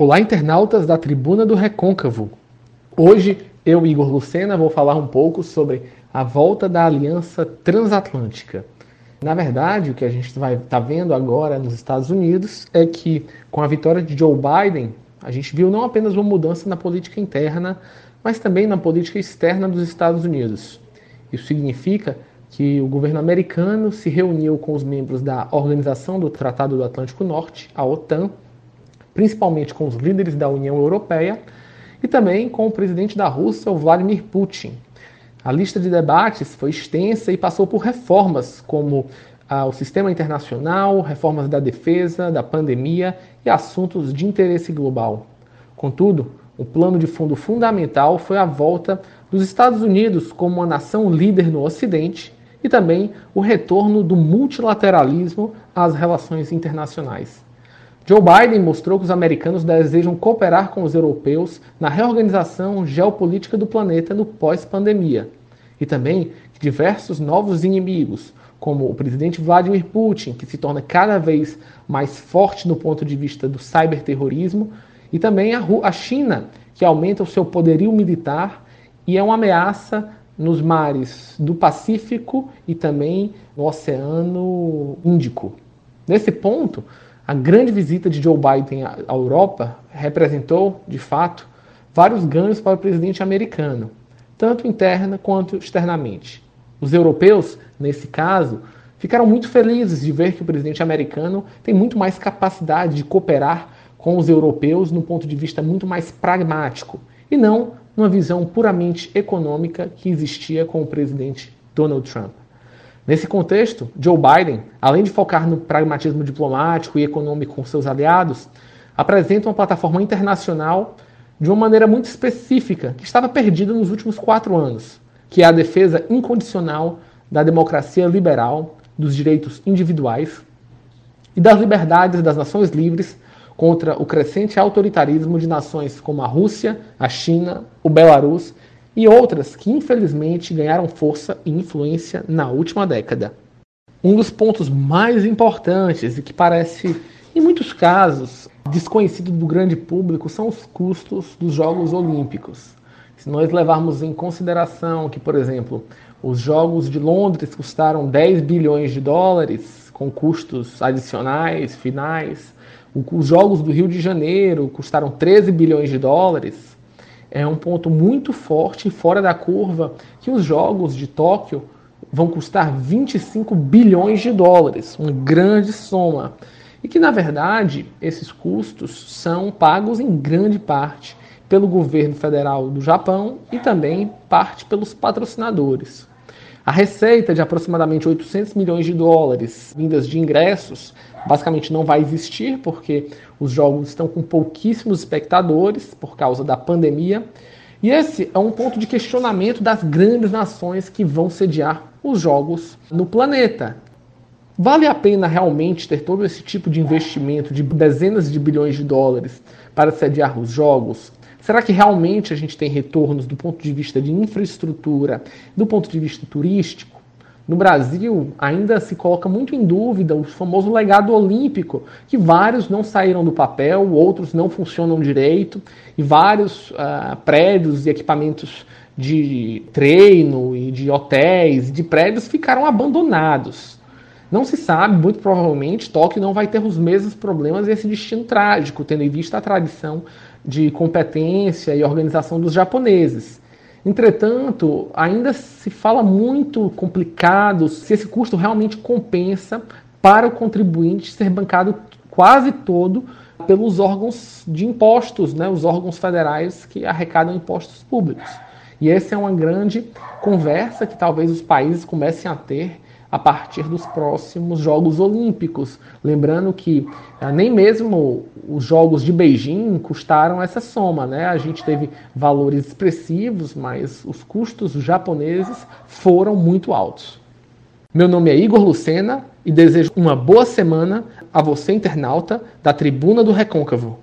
Olá, internautas da Tribuna do Recôncavo. Hoje eu, Igor Lucena, vou falar um pouco sobre a volta da Aliança Transatlântica. Na verdade, o que a gente vai estar tá vendo agora nos Estados Unidos é que, com a vitória de Joe Biden, a gente viu não apenas uma mudança na política interna, mas também na política externa dos Estados Unidos. Isso significa que o governo americano se reuniu com os membros da Organização do Tratado do Atlântico Norte, a OTAN, principalmente com os líderes da União Europeia e também com o presidente da Rússia, Vladimir Putin. A lista de debates foi extensa e passou por reformas como ah, o sistema internacional, reformas da defesa, da pandemia e assuntos de interesse global. Contudo, o plano de fundo fundamental foi a volta dos Estados Unidos como uma nação líder no Ocidente e também o retorno do multilateralismo às relações internacionais. Joe Biden mostrou que os americanos desejam cooperar com os europeus na reorganização geopolítica do planeta no pós-pandemia. E também que diversos novos inimigos, como o presidente Vladimir Putin, que se torna cada vez mais forte no ponto de vista do cyberterrorismo, e também a China, que aumenta o seu poderio militar e é uma ameaça nos mares do Pacífico e também no Oceano Índico. Nesse ponto, a grande visita de Joe Biden à Europa representou, de fato, vários ganhos para o presidente americano, tanto interna quanto externamente. Os europeus, nesse caso, ficaram muito felizes de ver que o presidente americano tem muito mais capacidade de cooperar com os europeus no ponto de vista muito mais pragmático e não numa visão puramente econômica que existia com o presidente Donald Trump. Nesse contexto, Joe Biden, além de focar no pragmatismo diplomático e econômico com seus aliados, apresenta uma plataforma internacional de uma maneira muito específica que estava perdida nos últimos quatro anos, que é a defesa incondicional da democracia liberal, dos direitos individuais e das liberdades das nações livres contra o crescente autoritarismo de nações como a Rússia, a China, o Belarus e outras que infelizmente ganharam força e influência na última década. Um dos pontos mais importantes e que parece, em muitos casos, desconhecido do grande público são os custos dos Jogos Olímpicos. Se nós levarmos em consideração que, por exemplo, os Jogos de Londres custaram 10 bilhões de dólares, com custos adicionais, finais, os Jogos do Rio de Janeiro custaram 13 bilhões de dólares, é um ponto muito forte fora da curva que os jogos de Tóquio vão custar 25 bilhões de dólares, uma grande soma. E que, na verdade, esses custos são pagos em grande parte pelo governo federal do Japão e também parte pelos patrocinadores. A receita de aproximadamente 800 milhões de dólares vindas de ingressos basicamente não vai existir, porque os jogos estão com pouquíssimos espectadores por causa da pandemia. E esse é um ponto de questionamento das grandes nações que vão sediar os jogos no planeta. Vale a pena realmente ter todo esse tipo de investimento de dezenas de bilhões de dólares para sediar os jogos? Será que realmente a gente tem retornos do ponto de vista de infraestrutura, do ponto de vista turístico? No Brasil, ainda se coloca muito em dúvida o famoso legado olímpico, que vários não saíram do papel, outros não funcionam direito, e vários uh, prédios e equipamentos de treino e de hotéis, de prédios ficaram abandonados. Não se sabe, muito provavelmente, Tóquio não vai ter os mesmos problemas e esse destino trágico, tendo em vista a tradição de competência e organização dos japoneses. Entretanto, ainda se fala muito complicado se esse custo realmente compensa para o contribuinte ser bancado quase todo pelos órgãos de impostos, né, os órgãos federais que arrecadam impostos públicos. E essa é uma grande conversa que talvez os países comecem a ter a partir dos próximos Jogos Olímpicos. Lembrando que ah, nem mesmo os Jogos de Beijing custaram essa soma, né? A gente teve valores expressivos, mas os custos japoneses foram muito altos. Meu nome é Igor Lucena e desejo uma boa semana a você, internauta da Tribuna do Recôncavo.